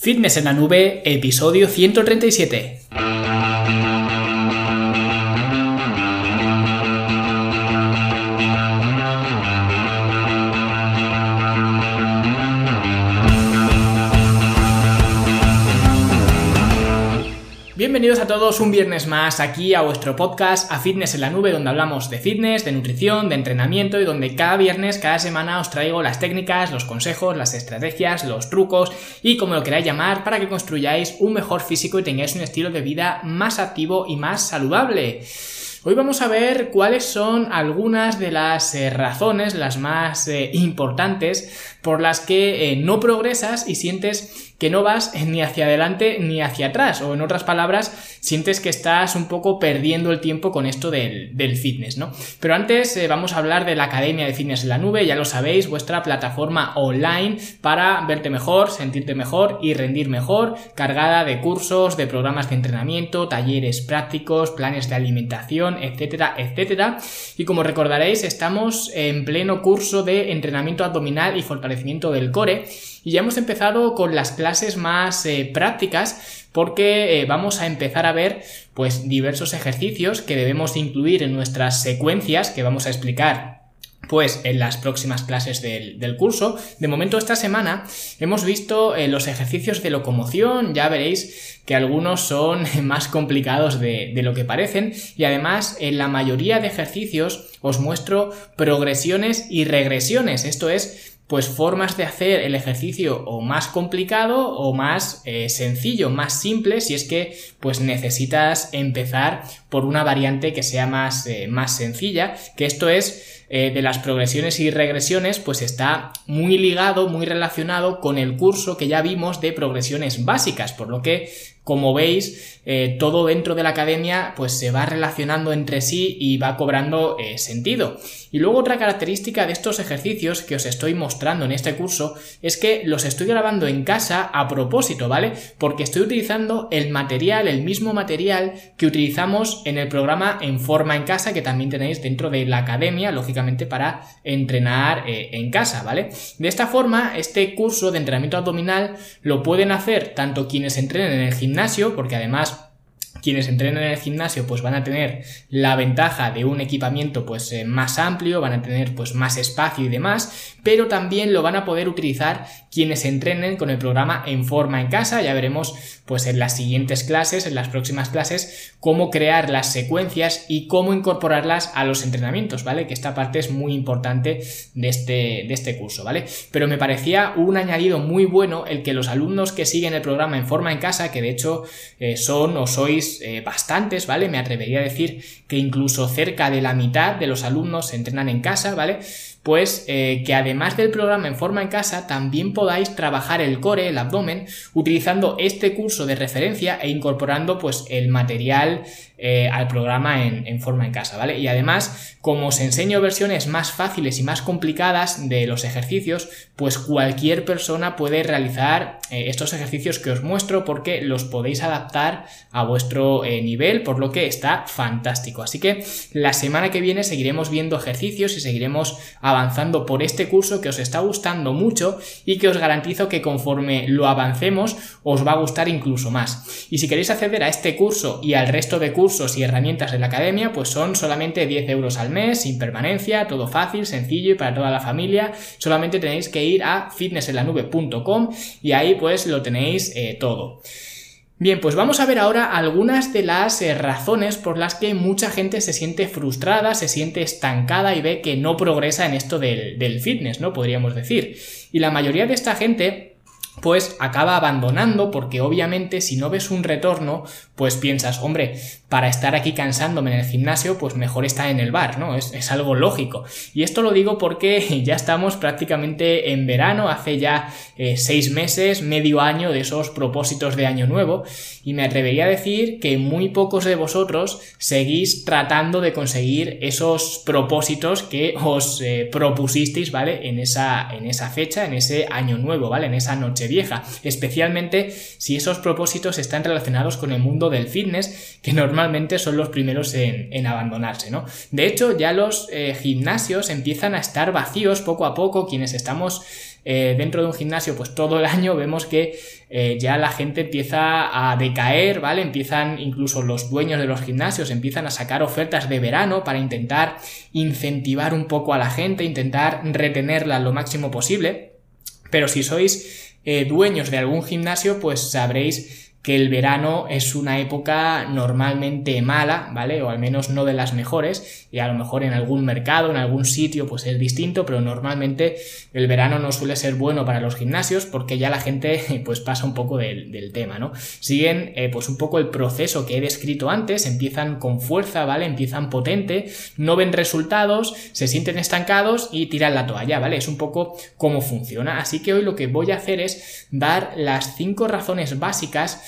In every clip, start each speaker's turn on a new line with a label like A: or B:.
A: Fitness en la nube, episodio 137. Bienvenidos a todos un viernes más aquí a vuestro podcast A Fitness en la Nube, donde hablamos de fitness, de nutrición, de entrenamiento y donde cada viernes, cada semana os traigo las técnicas, los consejos, las estrategias, los trucos y como lo queráis llamar para que construyáis un mejor físico y tengáis un estilo de vida más activo y más saludable. Hoy vamos a ver cuáles son algunas de las eh, razones, las más eh, importantes, por las que eh, no progresas y sientes que no vas ni hacia adelante ni hacia atrás, o en otras palabras, sientes que estás un poco perdiendo el tiempo con esto del, fitness, ¿no? Pero antes eh, vamos a hablar de la Academia de Fitness en la Nube, ya lo sabéis, vuestra plataforma online para verte mejor, sentirte mejor y rendir mejor, cargada de cursos, de programas de entrenamiento, talleres prácticos, planes de alimentación, etcétera, etcétera. Y como recordaréis, estamos en pleno curso de entrenamiento abdominal y fortalecimiento del core y ya hemos empezado con las clases más eh, prácticas porque eh, vamos a empezar a ver pues diversos ejercicios que debemos incluir en nuestras secuencias que vamos a explicar pues en las próximas clases del, curso. De momento esta semana hemos visto eh, los ejercicios de locomoción, ya veréis que algunos son más complicados de, de, lo que parecen. Y además en la mayoría de ejercicios os muestro progresiones y regresiones, esto es pues formas de hacer el ejercicio o más complicado o más eh, sencillo, más simple, si es que pues necesitas empezar por una variante que sea más, eh, más sencilla, que esto es eh, de las progresiones y regresiones, pues está muy ligado, muy relacionado con el curso que ya vimos de progresiones básicas, por lo que como veis, eh, todo dentro de la academia pues se va relacionando entre sí y va cobrando eh, sentido. Y luego otra característica de estos ejercicios que os estoy mostrando en este curso es que los estoy grabando en casa a propósito, ¿vale? Porque estoy utilizando el material, el mismo material que utilizamos en el programa En Forma en Casa, que también tenéis dentro de la academia, lógicamente para entrenar eh, en casa, ¿vale? De esta forma, este curso de entrenamiento abdominal lo pueden hacer tanto quienes entrenen en el gimnasio, porque además quienes entrenen en el gimnasio pues van a tener la ventaja de un equipamiento pues eh, más amplio, van a tener pues más espacio y demás, pero también lo van a poder utilizar quienes entrenen con el programa en forma en casa, ya veremos pues en las siguientes clases, en las próximas clases, cómo crear las secuencias y cómo incorporarlas a los entrenamientos, ¿vale? Que esta parte es muy importante de este, de este curso, ¿vale? Pero me parecía un añadido muy bueno el que los alumnos que siguen el programa en forma en casa, que de hecho eh, son o sois eh, bastantes, ¿vale? Me atrevería a decir que incluso cerca de la mitad de los alumnos entrenan en casa, ¿vale? pues eh, que además del programa en forma en casa, también podáis trabajar el core, el abdomen, utilizando este curso de referencia e incorporando pues el material eh, al programa en, forma en casa, ¿vale? Y además, como os enseño versiones más fáciles y más complicadas de los ejercicios, pues cualquier persona puede realizar eh, estos ejercicios que os muestro porque los podéis adaptar a vuestro nivel, por lo que está fantástico. Así que la semana que viene seguiremos viendo ejercicios y seguiremos avanzando por este curso que os está gustando mucho y que os garantizo que conforme lo avancemos os va a gustar incluso más. Y si queréis acceder a este curso y al resto de cursos y herramientas de la academia, pues son solamente 10 euros al mes, sin permanencia, todo fácil, sencillo y para toda la familia. Solamente tenéis que ir a fitnessenlanube.com y ahí pues lo tenéis eh, todo. Bien, pues vamos a ver ahora algunas de las eh, razones por las que mucha gente se siente frustrada, se siente estancada y ve que no progresa en esto del fitness, ¿no? Podríamos decir. Y la mayoría de esta gente pues acaba abandonando porque obviamente si no ves un retorno, pues piensas, hombre, para estar aquí cansándome en el gimnasio, pues mejor estar en el bar, ¿no? Es, algo lógico. Y esto lo digo porque ya estamos prácticamente en verano, hace ya eh, seis meses, medio año de esos propósitos de año nuevo, y me atrevería a decir que muy pocos de vosotros seguís tratando de conseguir esos propósitos que os eh, propusisteis, ¿vale? En esa, en esa fecha, en ese año nuevo, ¿vale? En esa noche vieja, especialmente si esos propósitos están relacionados con el mundo del fitness, que normalmente son los primeros en, abandonarse, ¿no? De hecho, ya los eh, gimnasios empiezan a estar vacíos poco a poco, quienes estamos eh, dentro de un gimnasio pues todo el año vemos que eh, ya la gente empieza a decaer, ¿vale? Empiezan incluso los dueños de los gimnasios empiezan a sacar ofertas de verano para intentar incentivar un poco a la gente, intentar retenerla lo máximo posible. Pero si sois dueños de algún gimnasio, pues sabréis que el verano es una época normalmente mala, ¿vale? O al menos no de las mejores, y a lo mejor en algún mercado, en algún sitio, pues es distinto, pero normalmente el verano no suele ser bueno para los gimnasios porque ya la gente pues pasa un poco del, tema, ¿no? Siguen eh, pues un poco el proceso que he descrito antes, empiezan con fuerza, ¿vale? Empiezan potente, no ven resultados, se sienten estancados y tiran la toalla, ¿vale? Es un poco cómo funciona. Así que hoy lo que voy a hacer es dar las cinco razones básicas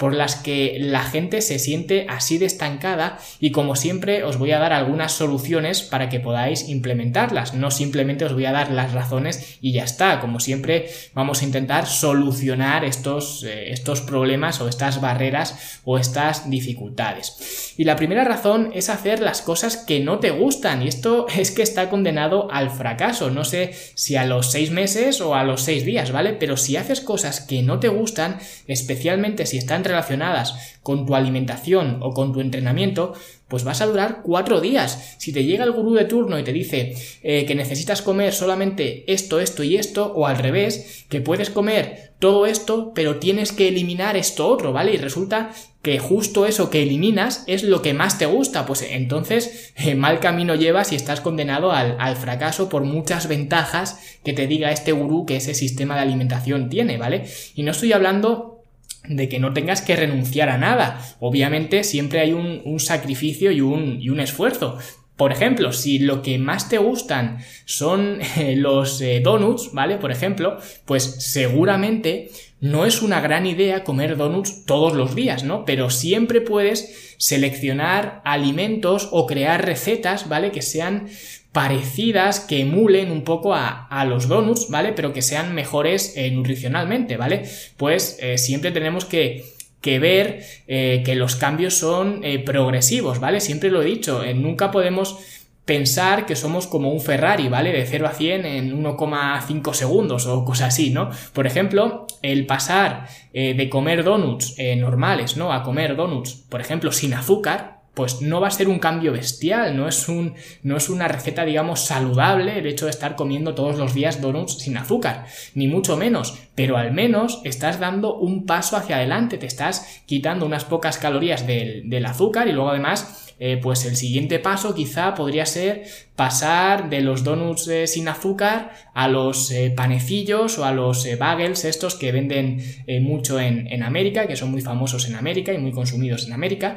A: por las que la gente se siente así de estancada y como siempre os voy a dar algunas soluciones para que podáis implementarlas. No simplemente os voy a dar las razones y ya está. Como siempre vamos a intentar solucionar estos, eh, estos problemas o estas barreras o estas dificultades. Y la primera razón es hacer las cosas que no te gustan y esto es que está condenado al fracaso. No sé si a los seis meses o a los seis días, ¿vale? Pero si haces cosas que no te gustan, especialmente si están relacionadas con tu alimentación o con tu entrenamiento, pues vas a durar cuatro días. Si te llega el gurú de turno y te dice eh, que necesitas comer solamente esto, esto y esto, o al revés, que puedes comer todo esto, pero tienes que eliminar esto otro, ¿vale? Y resulta que justo eso que eliminas es lo que más te gusta, pues entonces eh, mal camino llevas y estás condenado al, al fracaso por muchas ventajas que te diga este gurú que ese sistema de alimentación tiene, ¿vale? Y no estoy hablando de que no tengas que renunciar a nada. Obviamente siempre hay un, sacrificio y un, y un, esfuerzo. Por ejemplo, si lo que más te gustan son eh, los eh, donuts, ¿vale? Por ejemplo, pues seguramente no es una gran idea comer donuts todos los días, ¿no? Pero siempre puedes seleccionar alimentos o crear recetas, ¿vale? Que sean parecidas, que emulen un poco a, los donuts, ¿vale? Pero que sean mejores eh, nutricionalmente, ¿vale? Pues eh, siempre tenemos que, que ver eh, que los cambios son progresivos, ¿vale? Siempre lo he dicho, nunca podemos pensar que somos como un Ferrari, ¿vale? De 0 a 100 en 1,5 segundos o cosas así, ¿no? Por ejemplo, el pasar de comer donuts normales, ¿no? A comer donuts, por ejemplo, sin azúcar, pues no va a ser un cambio bestial, no es, un, no es una receta, digamos, saludable el hecho de estar comiendo todos los días donuts sin azúcar, ni mucho menos, pero al menos estás dando un paso hacia adelante, te estás quitando unas pocas calorías del, azúcar y luego además eh, pues el siguiente paso quizá podría ser pasar de los donuts eh, sin azúcar a los eh, panecillos o a los bagels estos que venden mucho en, en América, que son muy famosos en América y muy consumidos en América.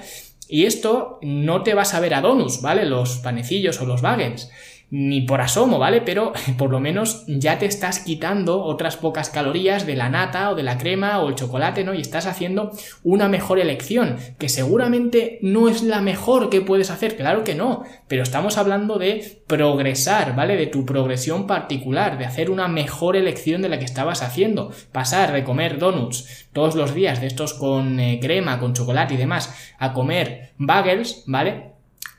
A: Y esto no te vas a ver a donuts, ¿vale? Los panecillos o los bagels ni por asomo, ¿vale? Pero por lo menos ya te estás quitando otras pocas calorías de la nata o de la crema o el chocolate, ¿no? Y estás haciendo una mejor elección, que seguramente no es la mejor que puedes hacer, claro que no, pero estamos hablando de progresar, ¿vale? De tu progresión particular, de hacer una mejor elección de la que estabas haciendo, pasar de comer donuts todos los días, de estos con eh, crema, con chocolate y demás, a comer bagels, ¿vale?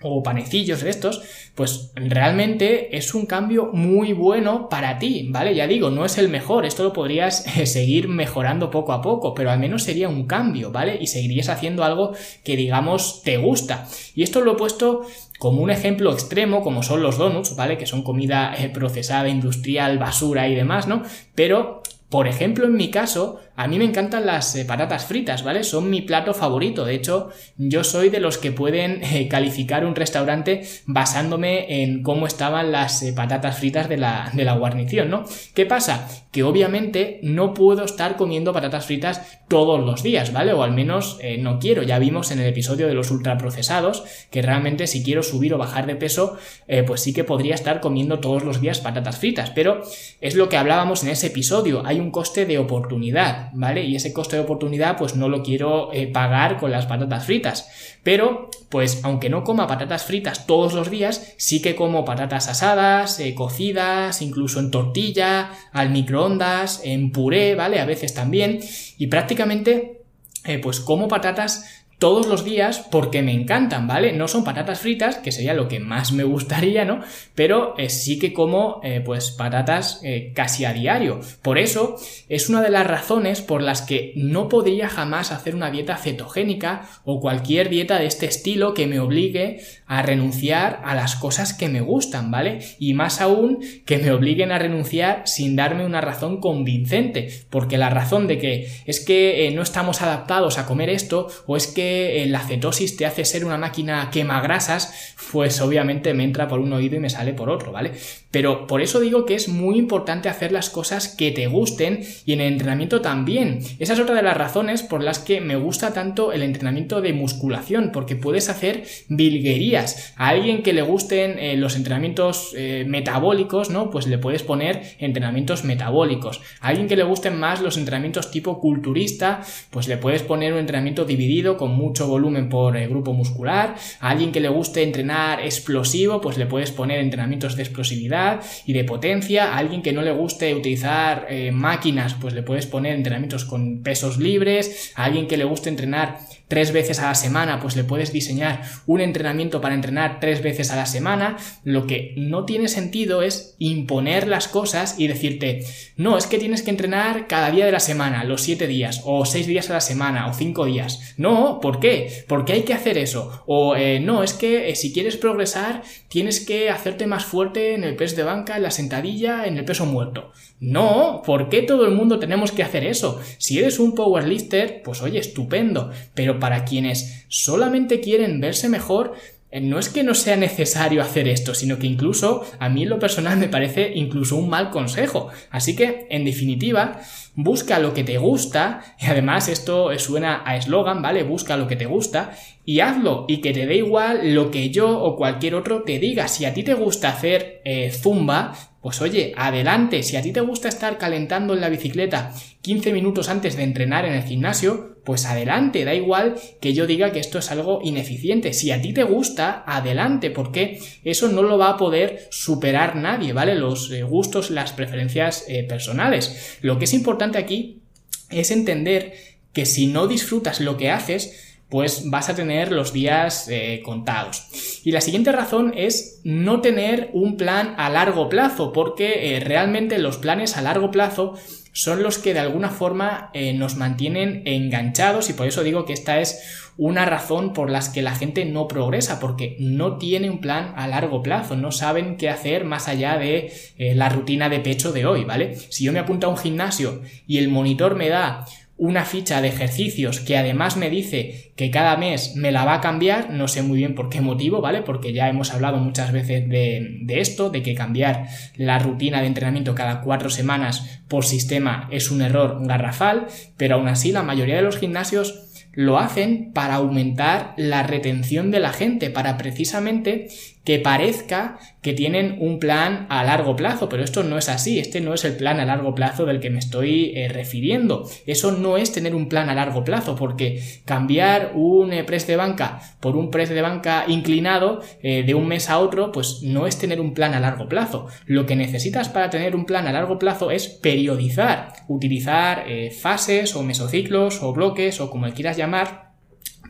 A: O panecillos de estos, pues realmente es un cambio muy bueno para ti, ¿vale? Ya digo, no es el mejor, esto lo podrías eh, seguir mejorando poco a poco, pero al menos sería un cambio, ¿vale? Y seguirías haciendo algo que digamos te gusta. Y esto lo he puesto como un ejemplo extremo, como son los donuts, ¿vale? Que son comida eh, procesada, industrial, basura y demás, ¿no? Pero por ejemplo, en mi caso, a mí me encantan las eh, patatas fritas, ¿vale? Son mi plato favorito. De hecho, yo soy de los que pueden eh, calificar un restaurante basándome en cómo estaban las eh, patatas fritas de la, de la guarnición, ¿no? ¿Qué pasa? Que obviamente no puedo estar comiendo patatas fritas todos los días, ¿vale? O al menos no quiero. Ya vimos en el episodio de los ultraprocesados que realmente si quiero subir o bajar de peso, pues sí que podría estar comiendo todos los días patatas fritas. Pero es lo que hablábamos en ese episodio. Hay un coste de oportunidad, ¿vale? Y ese coste de oportunidad pues no lo quiero eh, pagar con las patatas fritas. Pero, pues aunque no coma patatas fritas todos los días, sí que como patatas asadas, eh, cocidas, incluso en tortilla, al microondas, en puré, ¿vale? A veces también. Y prácticamente, eh, pues como patatas todos los días porque me encantan, ¿vale? No son patatas fritas, que sería lo que más me gustaría, ¿no? Pero eh, sí que como eh, pues patatas eh, casi a diario. Por eso es una de las razones por las que no podría jamás hacer una dieta cetogénica o cualquier dieta de este estilo que me obligue a renunciar a las cosas que me gustan, ¿vale? Y más aún que me obliguen a renunciar sin darme una razón convincente, porque la razón de que es que no estamos adaptados a comer esto o es que eh, la cetosis te hace ser una máquina quema grasas, pues obviamente me entra por un oído y me sale por otro, ¿vale? Pero por eso digo que es muy importante hacer las cosas que te gusten y en el entrenamiento también. Esa es otra de las razones por las que me gusta tanto el entrenamiento de musculación, porque puedes hacer bilguerías. A alguien que le gusten eh, los entrenamientos eh, metabólicos, ¿no? Pues le puedes poner entrenamientos metabólicos. A alguien que le gusten más los entrenamientos tipo culturista, pues le puedes poner un entrenamiento dividido mucho volumen por eh, grupo muscular. A alguien que le guste entrenar explosivo, pues le puedes poner entrenamientos de explosividad y de potencia. A alguien que no le guste utilizar eh, máquinas, pues le puedes poner entrenamientos con pesos libres. A alguien que le guste entrenar tres veces a la semana, pues le puedes diseñar un entrenamiento para entrenar tres veces a la semana. Lo que no tiene sentido es imponer las cosas y decirte, no, es que tienes que entrenar cada día de la semana, los siete días, o seis días a la semana, o cinco días. No, ¿por qué? ¿Por qué hay que hacer eso? O eh, no, es que eh, si quieres progresar, tienes que hacerte más fuerte en el peso de banca, en la sentadilla, en el peso muerto. No, ¿por qué todo el mundo tenemos que hacer eso? Si eres un powerlifter, pues oye, estupendo, pero para quienes solamente quieren verse mejor, eh, no es que no sea necesario hacer esto, sino que incluso a mí en lo personal me parece incluso un mal consejo. Así que, en definitiva, busca lo que te gusta, y además esto suena a eslogan, ¿vale? Busca lo que te gusta y hazlo, y que te dé igual lo que yo o cualquier otro te diga. Si a ti te gusta hacer eh, zumba, pues oye, adelante, si a ti te gusta estar calentando en la bicicleta 15 minutos antes de entrenar en el gimnasio, pues adelante, da igual que yo diga que esto es algo ineficiente. Si a ti te gusta, adelante, porque eso no lo va a poder superar nadie, ¿vale? Los eh, gustos, las preferencias eh, personales. Lo que es importante aquí es entender que si no disfrutas lo que haces, pues vas a tener los días eh, contados. Y la siguiente razón es no tener un plan a largo plazo, porque eh, realmente los planes a largo plazo son los que de alguna forma eh, nos mantienen enganchados y por eso digo que esta es una razón por las que la gente no progresa, porque no tiene un plan a largo plazo, no saben qué hacer más allá de la rutina de pecho de hoy, ¿vale? Si yo me apunto a un gimnasio y el monitor me da una ficha de ejercicios que además me dice que cada mes me la va a cambiar, no sé muy bien por qué motivo, ¿vale? Porque ya hemos hablado muchas veces de, de, esto, de que cambiar la rutina de entrenamiento cada cuatro semanas por sistema es un error garrafal, pero aún así la mayoría de los gimnasios lo hacen para aumentar la retención de la gente, para precisamente que parezca que tienen un plan a largo plazo, pero esto no es así, este no es el plan a largo plazo del que me estoy eh, refiriendo. Eso no es tener un plan a largo plazo, porque cambiar un eh, de banca por un press de banca inclinado eh, de un mes a otro, pues no es tener un plan a largo plazo. Lo que necesitas para tener un plan a largo plazo es periodizar, utilizar fases o mesociclos o bloques o como quieras llamar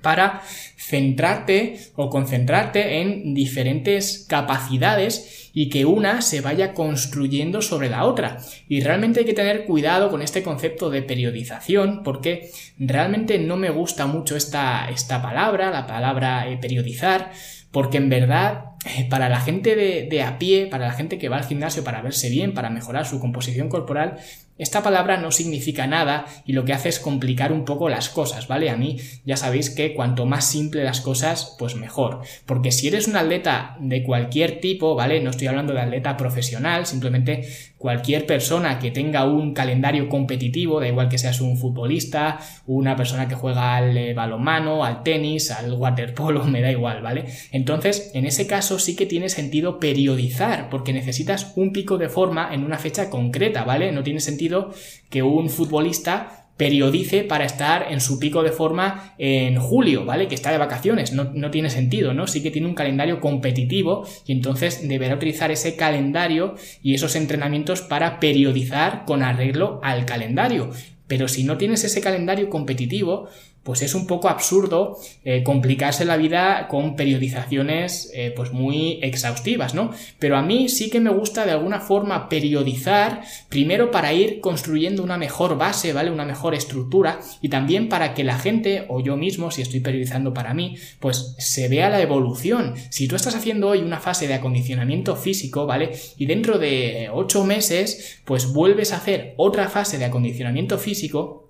A: para centrarte o concentrarte en diferentes capacidades y que una se vaya construyendo sobre la otra. Y realmente hay que tener cuidado con este concepto de periodización porque realmente no me gusta mucho esta, esta palabra, la palabra eh, periodizar, porque en verdad para la gente de, de, a pie, para la gente que va al gimnasio para verse bien, para mejorar su composición corporal, esta palabra no significa nada y lo que hace es complicar un poco las cosas, ¿vale? A mí ya sabéis que cuanto más simple las cosas, pues mejor. Porque si eres un atleta de cualquier tipo, ¿vale? No estoy hablando de atleta profesional, simplemente cualquier persona que tenga un calendario competitivo, da igual que seas un futbolista, una persona que juega al eh, balonmano, al tenis, al waterpolo, me da igual, ¿vale? Entonces, en ese sí que tiene sentido periodizar, porque necesitas un pico de forma en una fecha concreta, ¿vale? No tiene sentido que un futbolista periodice para estar en su pico de forma en julio, ¿vale? Que está de vacaciones, no, no, tiene sentido, ¿no? Sí que tiene un calendario competitivo y entonces deberá utilizar ese calendario y esos entrenamientos para periodizar con arreglo al calendario. Pero si no tienes ese calendario competitivo, pues es un poco absurdo eh, complicarse la vida con periodizaciones eh, pues muy exhaustivas, ¿no? Pero a mí sí que me gusta de alguna forma periodizar, primero para ir construyendo una mejor base, ¿vale? Una mejor estructura y también para que la gente o yo mismo, si estoy periodizando para mí, pues se vea la evolución. Si tú estás haciendo hoy una fase de acondicionamiento físico, ¿vale? Y dentro de 8 meses, pues vuelves a hacer otra fase de acondicionamiento físico,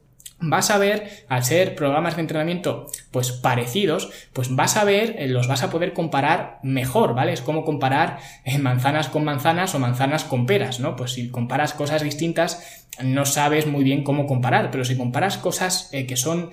A: vas a ver, al ser programas de entrenamiento pues parecidos, pues vas a ver, eh, los vas a poder comparar mejor, ¿vale? Es como comparar eh, manzanas con manzanas o manzanas con peras, ¿no? Pues si comparas cosas distintas, no sabes muy bien cómo comparar, pero si comparas cosas eh, que son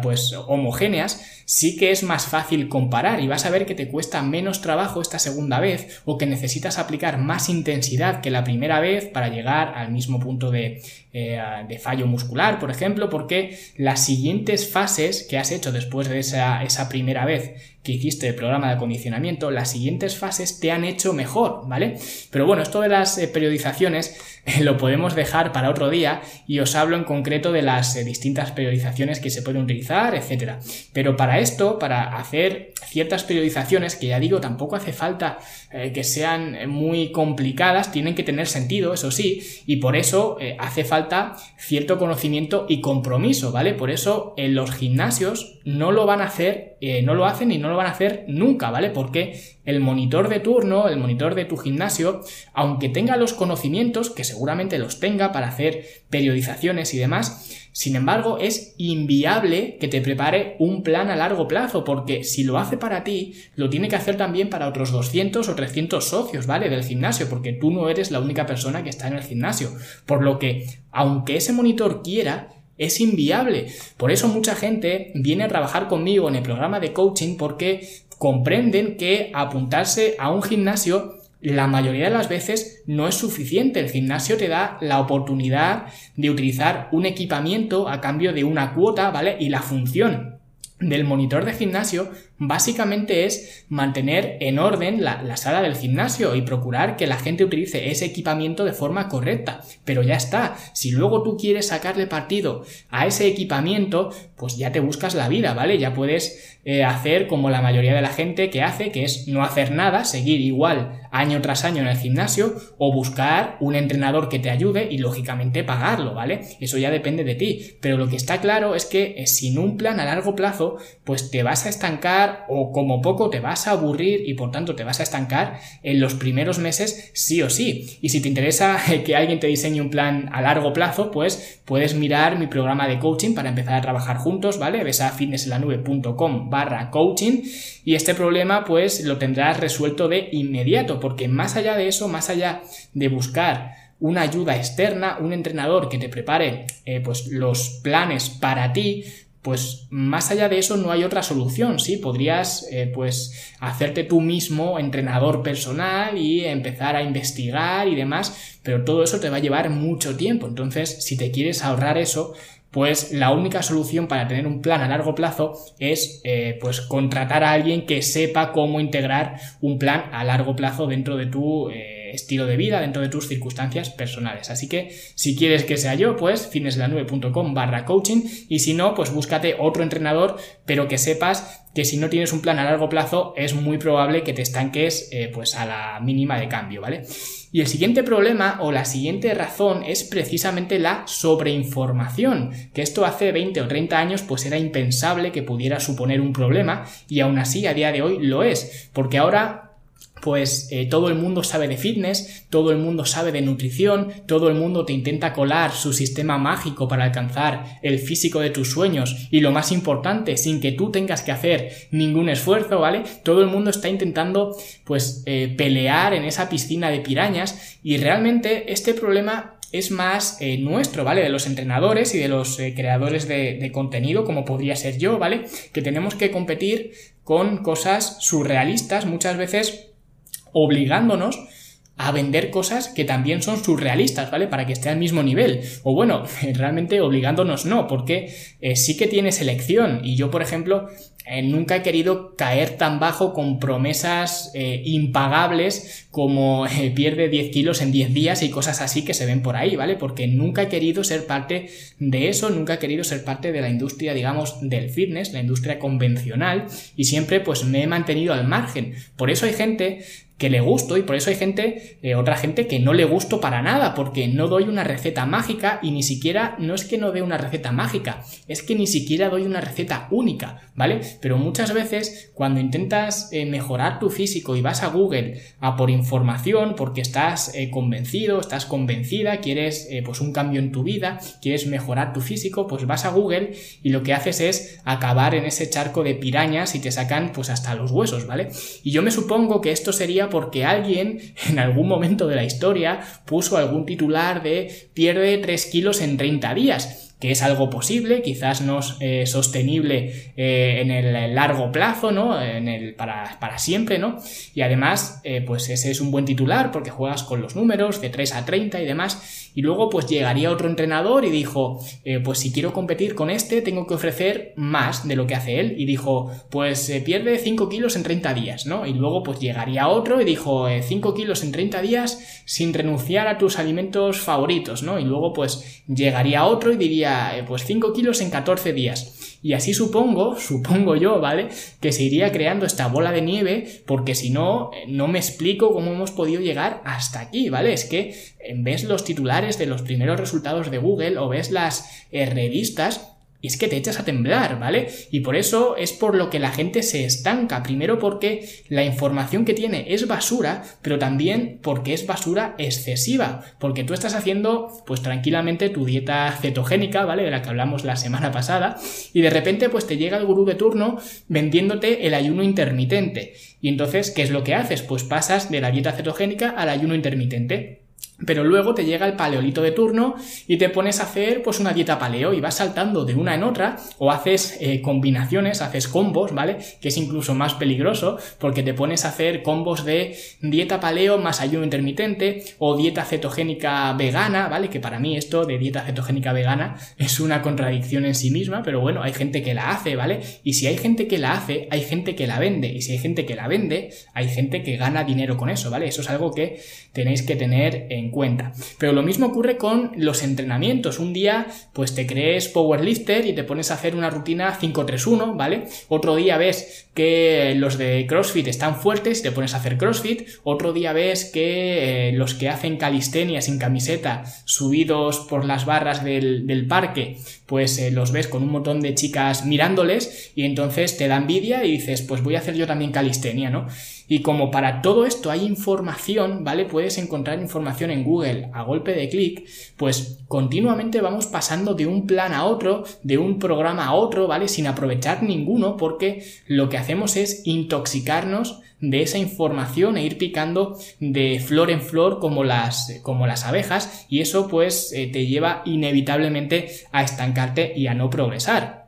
A: pues homogéneas, sí que es más fácil comparar y vas a ver que te cuesta menos trabajo esta segunda vez o que necesitas aplicar más intensidad que la primera vez para llegar al mismo punto de, eh, de fallo muscular, por ejemplo, porque las siguientes fases que has hecho después de esa, esa primera vez que hiciste el programa de acondicionamiento, las siguientes fases te han hecho mejor, ¿vale? Pero bueno, esto de las eh, periodizaciones eh, lo podemos dejar para otro día y os hablo en concreto de las eh, distintas periodizaciones que se pueden utilizar, etcétera. Pero para esto, para hacer ciertas periodizaciones, que ya digo, tampoco hace falta que sean muy complicadas, tienen que tener sentido, eso sí, y por eso hace falta cierto conocimiento y compromiso, ¿vale? Por eso en los gimnasios no lo van a hacer, no lo hacen y no lo van a hacer nunca, ¿vale? Porque el monitor de turno, el monitor de tu gimnasio, aunque tenga los conocimientos, que seguramente los tenga para hacer periodizaciones y demás, sin embargo, es inviable que te prepare un plan a largo plazo, porque si lo hace para ti, lo tiene que hacer también para otros 200 o 300 socios, ¿vale? Del gimnasio, porque tú no eres la única persona que está en el gimnasio. Por lo que, aunque ese monitor quiera, es inviable. Por eso mucha gente viene a trabajar conmigo en el programa de coaching porque comprenden que apuntarse a un gimnasio la mayoría de las veces no es suficiente. El gimnasio te da la oportunidad de utilizar un equipamiento a cambio de una cuota, ¿vale? Y la función del monitor de gimnasio básicamente es mantener en orden la, sala del gimnasio y procurar que la gente utilice ese equipamiento de forma correcta. Pero ya está, si luego tú quieres sacarle partido a ese equipamiento, pues ya te buscas la vida, ¿vale? Ya puedes eh, hacer como la mayoría de la gente que hace, que es no hacer nada, seguir igual año tras año en el gimnasio o buscar un entrenador que te ayude y lógicamente pagarlo, ¿vale? Eso ya depende de ti. Pero lo que está claro es que eh, sin un plan a largo plazo, pues te vas a estancar o como poco te vas a aburrir y por tanto te vas a estancar en los primeros meses sí o sí. Y si te interesa que alguien te diseñe un plan a largo plazo, pues puedes mirar mi programa de coaching para empezar a trabajar juntos, ¿vale? Ves a fitnesselanube.com barra coaching y este problema pues lo tendrás resuelto de inmediato porque más allá de eso, más allá de buscar una ayuda externa, un entrenador que te prepare eh, pues los planes para ti, pues más allá de eso no hay otra solución, ¿sí? Podrías, eh, pues, hacerte tú mismo entrenador personal y empezar a investigar y demás, pero todo eso te va a llevar mucho tiempo. Entonces, si te quieres ahorrar eso, pues la única solución para tener un plan a largo plazo es eh, pues contratar a alguien que sepa cómo integrar un plan a largo plazo dentro de tu eh, estilo de vida, dentro de tus circunstancias personales. Así que si quieres que sea yo, pues fineslanube.com barra coaching y si no, pues búscate otro entrenador, pero que sepas que si no tienes un plan a largo plazo es muy probable que te estanques eh, pues a la mínima de cambio, ¿vale? Y el siguiente problema o la siguiente razón es precisamente la sobreinformación, que esto hace 20 o 30 años pues era impensable que pudiera suponer un problema y aún así a día de hoy lo es, porque ahora pues eh, todo el mundo sabe de fitness, todo el mundo sabe de nutrición, todo el mundo te intenta colar su sistema mágico para alcanzar el físico de tus sueños y lo más importante, sin que tú tengas que hacer ningún esfuerzo, ¿vale? Todo el mundo está intentando pues eh, pelear en esa piscina de pirañas y realmente este problema es más eh, nuestro, ¿vale? De los entrenadores y de los creadores de, de contenido, como podría ser yo, ¿vale? Que tenemos que competir con cosas surrealistas muchas veces obligándonos a vender cosas que también son surrealistas, ¿vale? Para que esté al mismo nivel. O bueno, realmente obligándonos no, porque eh, sí que tiene selección. Y yo, por ejemplo, eh, nunca he querido caer tan bajo con promesas eh, impagables como pierde 10 kilos en 10 días y cosas así que se ven por ahí, ¿vale? Porque nunca he querido ser parte de eso, nunca he querido ser parte de la industria, digamos, del fitness, la industria convencional y siempre pues me he mantenido al margen. Por eso hay gente que le gusto y por eso hay gente, eh, otra gente que no le gusto para nada, porque no doy una receta mágica y ni siquiera, no es que no dé una receta mágica, es que ni siquiera doy una receta única, ¿vale? Pero muchas veces cuando intentas eh, mejorar tu físico y vas a Google a por información, porque estás eh, convencido, estás convencida, quieres pues un cambio en tu vida, quieres mejorar tu físico, pues vas a Google y lo que haces es acabar en ese charco de pirañas y te sacan pues hasta los huesos, ¿vale? Y yo me supongo que esto sería porque alguien en algún momento de la historia puso algún titular de pierde 3 kilos en 30 días que es algo posible, quizás no eh, sostenible eh, en el largo plazo, ¿no? En el, para, para siempre, ¿no? Y además, eh, pues ese es un buen titular porque juegas con los números de 3 a 30 y demás. Y luego, pues llegaría otro entrenador y dijo, pues si quiero competir con este, tengo que ofrecer más de lo que hace él. Y dijo, pues pierde 5 kilos en 30 días, ¿no? Y luego, pues llegaría otro y dijo, 5 kilos en 30 días sin renunciar a tus alimentos favoritos, ¿no? Y luego, pues llegaría otro y diría, eh, pues 5 kilos en 14 días. Y así supongo, supongo yo, ¿vale? Que se iría creando esta bola de nieve, porque si no, eh, no me explico cómo hemos podido llegar hasta aquí, ¿vale? Es que eh, ves los titulares de los primeros resultados de Google o ves las revistas y es que te echas a temblar, ¿vale? Y por eso es por lo que la gente se estanca. Primero porque la información que tiene es basura, pero también porque es basura excesiva. Porque tú estás haciendo, pues tranquilamente, tu dieta cetogénica, ¿vale? De la que hablamos la semana pasada. Y de repente, pues te llega el gurú de turno vendiéndote el ayuno intermitente. Y entonces, ¿qué es lo que haces? Pues pasas de la dieta cetogénica al ayuno intermitente. Pero luego te llega el paleolito de turno y te pones a hacer pues una dieta paleo y vas saltando de una en otra o haces eh, combinaciones, haces combos, ¿vale? Que es incluso más peligroso porque te pones a hacer combos de dieta paleo más ayuno intermitente o dieta cetogénica vegana, ¿vale? Que para mí esto de dieta cetogénica vegana es una contradicción en sí misma, pero bueno, hay gente que la hace, ¿vale? Y si hay gente que la hace, hay gente que la vende y si hay gente que la vende, hay gente que gana dinero con eso, ¿vale? Eso es algo que tenéis que tener en Pero lo mismo ocurre con los entrenamientos. Un día, pues te crees powerlifter y te pones a hacer una rutina 5-3-1, ¿vale? Otro día ves que los de CrossFit están fuertes y te pones a hacer CrossFit. Otro día ves que eh, los que hacen calistenia sin camiseta, subidos por las barras del, parque, pues eh, los ves con un montón de chicas mirándoles y entonces te da envidia y dices, pues voy a hacer yo también calistenia, ¿no? Y como para todo esto hay información, ¿vale? Puedes encontrar información en Google a golpe de clic, pues continuamente vamos pasando de un plan a otro, de un programa a otro, ¿vale? Sin aprovechar ninguno porque lo que hacemos es intoxicarnos de esa información e ir picando de flor en flor como las, como las abejas y eso pues eh, te lleva inevitablemente a estancarte y a no progresar.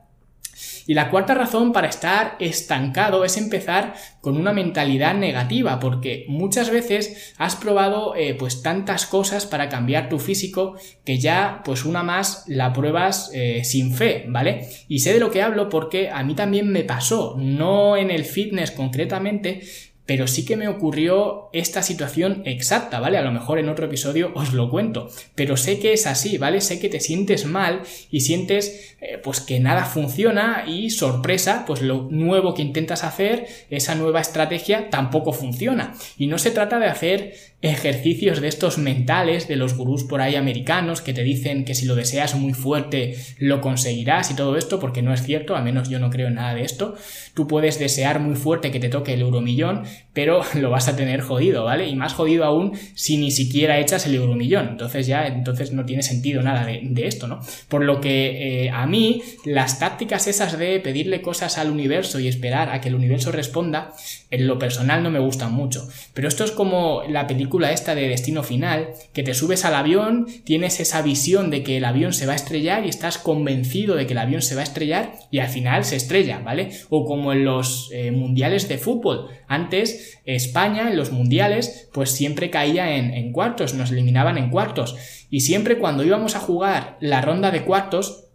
A: Y la cuarta razón para estar estancado es empezar con una mentalidad negativa, porque muchas veces has probado eh, pues tantas cosas para cambiar tu físico que ya pues una más la pruebas eh, sin fe, ¿vale? Y sé de lo que hablo porque a mí también me pasó, no en el fitness concretamente, pero sí que me ocurrió esta situación exacta, ¿vale? A lo mejor en otro episodio os lo cuento, pero sé que es así, ¿vale? Sé que te sientes mal y sientes eh, pues que nada funciona y sorpresa, pues lo nuevo que intentas hacer, esa nueva estrategia tampoco funciona. Y no se trata de hacer ejercicios de estos mentales de los gurús por ahí americanos que te dicen que si lo deseas muy fuerte lo conseguirás y todo esto, porque no es cierto, al menos yo no creo en nada de esto. Tú puedes desear muy fuerte que te toque el euromillón, pero lo vas a tener jodido, ¿vale? Y más jodido aún si ni siquiera echas el euromillón. Entonces ya, entonces no tiene sentido nada de, esto, ¿no? Por lo que eh, a mí las tácticas esas de pedirle cosas al universo y esperar a que el universo responda, en lo personal no me gustan mucho. Pero esto es como la película esta de Destino Final, que te subes al avión, tienes esa visión de que el avión se va a estrellar y estás convencido de que el avión se va a estrellar y al final se estrella, ¿vale? O como en los eh, mundiales de fútbol. Antes España en los mundiales pues siempre caía en, en cuartos, nos eliminaban en cuartos. Y siempre cuando íbamos a jugar la ronda de cuartos,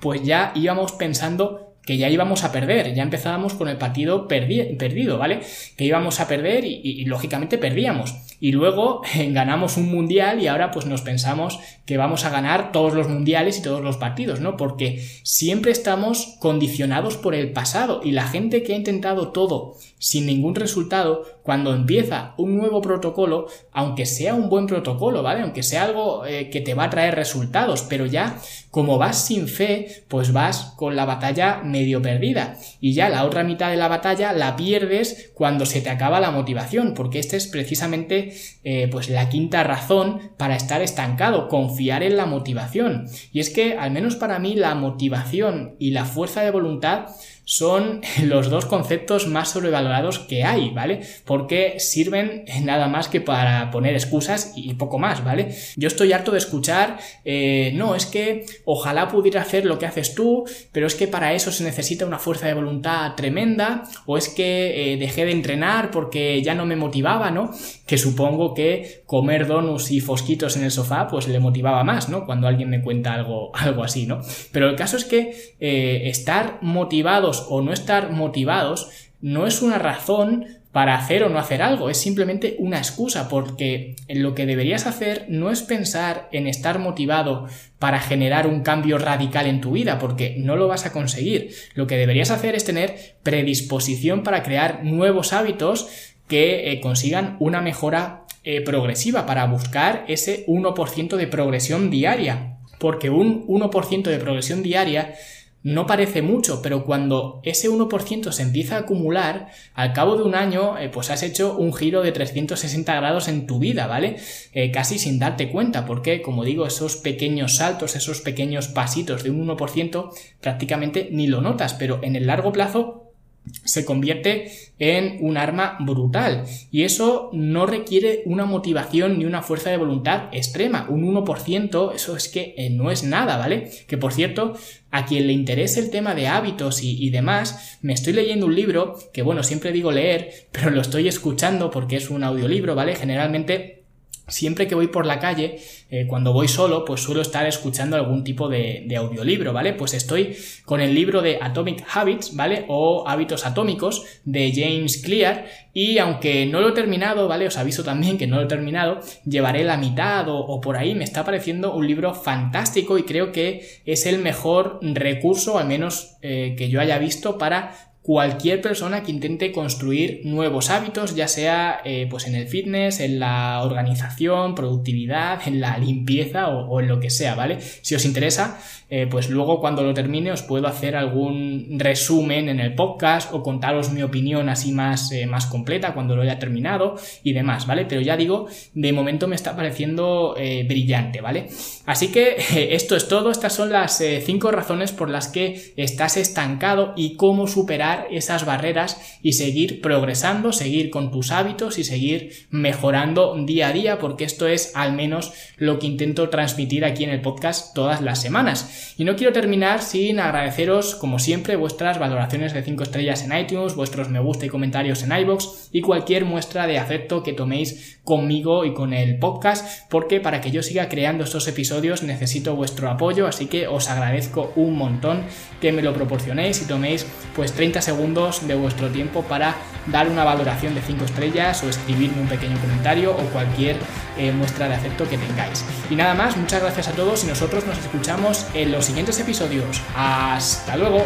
A: pues ya íbamos pensando que ya íbamos a perder, ya empezábamos con el partido perdido, ¿vale? Que íbamos a perder y, lógicamente perdíamos. Y luego ganamos un mundial y ahora pues nos pensamos que vamos a ganar todos los mundiales y todos los partidos, ¿no? Porque siempre estamos condicionados por el pasado y la gente que ha intentado todo sin ningún resultado, cuando empieza un nuevo protocolo, aunque sea un buen protocolo, ¿vale? Aunque sea algo eh, que te va a traer resultados, pero ya como vas sin fe, pues vas con la batalla medio perdida. Y ya la otra mitad de la batalla la pierdes cuando se te acaba la motivación, porque esta es precisamente eh, pues la quinta razón para estar estancado, confiar en la motivación. Y es que, al menos para mí, la motivación y la fuerza de voluntad son los dos conceptos más sobrevalorados que hay, ¿vale? Porque sirven nada más que para poner excusas y poco más, ¿vale? Yo estoy harto de escuchar, eh, no, es que ojalá pudiera hacer lo que haces tú, pero es que para eso se necesita una fuerza de voluntad tremenda, o es que eh, dejé de entrenar porque ya no me motivaba, ¿no? Que supongo que comer donuts y fosquitos en el sofá, pues le motivaba más, ¿no? Cuando alguien me cuenta algo, algo así, ¿no? Pero el caso es que eh, estar motivados o no estar motivados no es una razón para hacer o no hacer algo, es simplemente una excusa, porque lo que deberías hacer no es pensar en estar motivado para generar un cambio radical en tu vida, porque no lo vas a conseguir. Lo que deberías hacer es tener predisposición para crear nuevos hábitos que eh, consigan una mejora eh, progresiva, para buscar ese 1% de progresión diaria, porque un 1% de progresión diaria no parece mucho, pero cuando ese 1% se empieza a acumular, al cabo de un año, eh, pues has hecho un giro de 360 grados en tu vida, ¿vale? Eh, casi sin darte cuenta, porque, como digo, esos pequeños saltos, esos pequeños pasitos de un 1%, prácticamente ni lo notas, pero en el largo plazo se convierte en un arma brutal y eso no requiere una motivación ni una fuerza de voluntad extrema, un 1%, eso es que eh, no es nada, ¿vale? Que por cierto, a quien le interese el tema de hábitos y, y, demás, me estoy leyendo un libro que bueno, siempre digo leer, pero lo estoy escuchando porque es un audiolibro, ¿vale? Generalmente Siempre que voy por la calle, eh, cuando voy solo, pues suelo estar escuchando algún tipo de, audiolibro, ¿vale? Pues estoy con el libro de Atomic Habits, ¿vale? O Hábitos Atómicos de James Clear y aunque no lo he terminado, ¿vale? Os aviso también que no lo he terminado, llevaré la mitad o, por ahí, me está pareciendo un libro fantástico y creo que es el mejor recurso, al menos eh, que yo haya visto, para cualquier persona que intente construir nuevos hábitos, ya sea eh, pues en el fitness, en la organización, productividad, en la limpieza o, en lo que sea, ¿vale? Si os interesa, eh, pues luego cuando lo termine os puedo hacer algún resumen en el podcast o contaros mi opinión así más, eh, más completa cuando lo haya terminado y demás, ¿vale? Pero ya digo, de momento me está pareciendo brillante, ¿vale? Así que esto es todo, estas son las cinco razones por las que estás estancado y cómo esas barreras y seguir progresando, seguir con tus hábitos y seguir mejorando día a día, porque esto es al menos lo que intento transmitir aquí en el podcast todas las semanas. Y no quiero terminar sin agradeceros, como siempre, vuestras valoraciones de 5 estrellas en iTunes, vuestros me gusta y comentarios en iBox y cualquier muestra de afecto que toméis conmigo y con el podcast, porque para que yo siga creando estos episodios necesito vuestro apoyo, así que os agradezco un montón que me lo proporcionéis y toméis pues 30 segundos de vuestro tiempo para dar una valoración de 5 estrellas o escribirme un pequeño comentario o cualquier eh, muestra de afecto que tengáis. Y nada más, muchas gracias a todos y nosotros nos escuchamos en los siguientes episodios. Hasta luego.